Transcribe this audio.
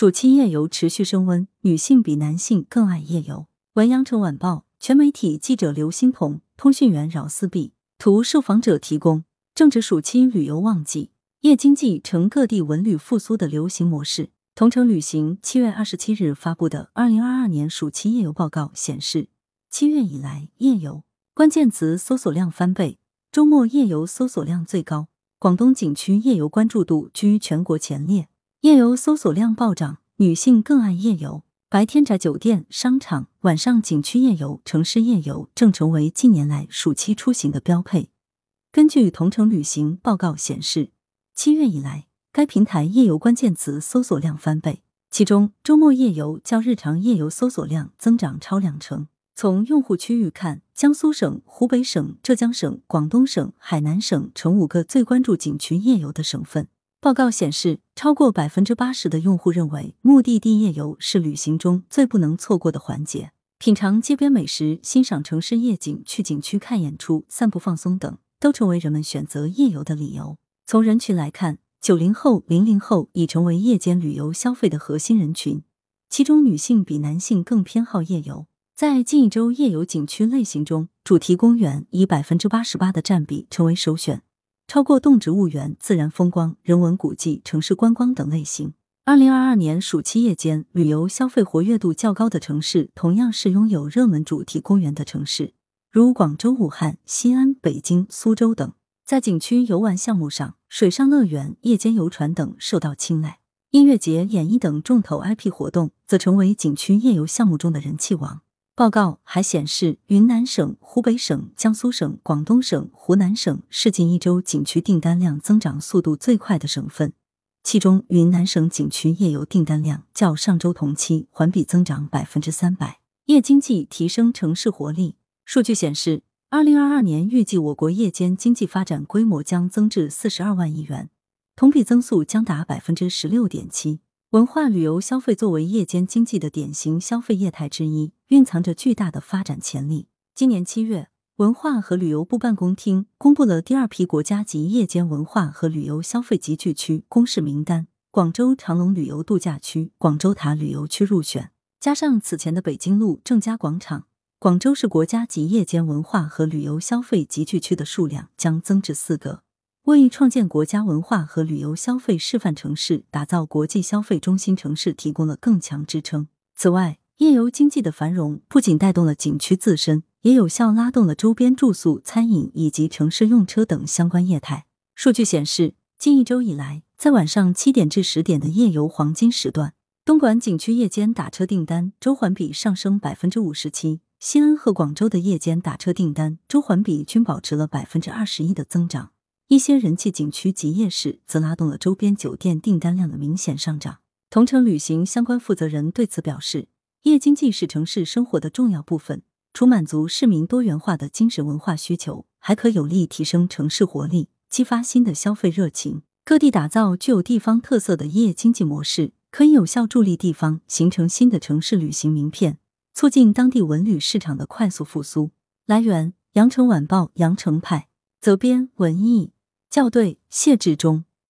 暑期夜游持续升温，女性比男性更爱夜游。文阳城晚报全媒体记者刘欣彤，通讯员饶思碧，图受访者提供。正值暑期旅游旺季，夜经济成各地文旅复苏的流行模式。同程旅行七月二十七日发布的二零二二年暑期夜游报告显示，七月以来夜游关键词搜索量翻倍，周末夜游搜索量最高。广东景区夜游关注度居全国前列，夜游搜索量暴涨，女性更爱夜游。白天宅酒店、商场，晚上景区夜游、城市夜游正成为近年来暑期出行的标配。根据同程旅行报告显示，七月以来，该平台夜游关键词搜索量翻倍，其中周末夜游较日常夜游搜索量增长超两成。从用户区域看，江苏省、湖北省、浙江省、广东省、海南省成五个最关注景区夜游的省份。报告显示，超过百分之八十的用户认为，目的地夜游是旅行中最不能错过的环节。品尝街边美食、欣赏城市夜景、去景区看演出、散步放松等，都成为人们选择夜游的理由。从人群来看，九零后、零零后已成为夜间旅游消费的核心人群，其中女性比男性更偏好夜游。在近一周夜游景区类型中，主题公园以百分之八十八的占比成为首选，超过动植物园、自然风光、人文古迹、城市观光等类型。二零二二年暑期夜间旅游消费活跃度较高的城市，同样是拥有热门主题公园的城市，如广州、武汉、西安、北京、苏州等。在景区游玩项目上，水上乐园、夜间游船等受到青睐，音乐节、演艺等重头 IP 活动则成为景区夜游项目中的人气王。报告还显示，云南省、湖北省、江苏省、广东省、湖南省是近一周景区订单量增长速度最快的省份。其中，云南省景区夜游订单量较上周同期环比增长百分之三百。夜经济提升城市活力。数据显示，二零二二年预计我国夜间经济发展规模将增至四十二万亿元，同比增速将达百分之十六点七。文化旅游消费作为夜间经济的典型消费业态之一，蕴藏着巨大的发展潜力。今年七月，文化和旅游部办公厅公布了第二批国家级夜间文化和旅游消费集聚区公示名单，广州长隆旅游度假区、广州塔旅游区入选。加上此前的北京路、正佳广场，广州市国家级夜间文化和旅游消费集聚区的数量将增至四个。为创建国家文化和旅游消费示范城市、打造国际消费中心城市提供了更强支撑。此外，夜游经济的繁荣不仅带动了景区自身，也有效拉动了周边住宿、餐饮以及城市用车等相关业态。数据显示，近一周以来，在晚上七点至十点的夜游黄金时段，东莞景区夜间打车订单周环比上升百分之五十七，西安和广州的夜间打车订单周环比均保持了百分之二十一的增长。一些人气景区及夜市则拉动了周边酒店订单量的明显上涨。同程旅行相关负责人对此表示，夜经济是城市生活的重要部分，除满足市民多元化的精神文化需求，还可有力提升城市活力，激发新的消费热情。各地打造具有地方特色的夜经济模式，可以有效助力地方形成新的城市旅行名片，促进当地文旅市场的快速复苏。来源：羊城晚报羊城派，责编：文艺。校对：谢志忠。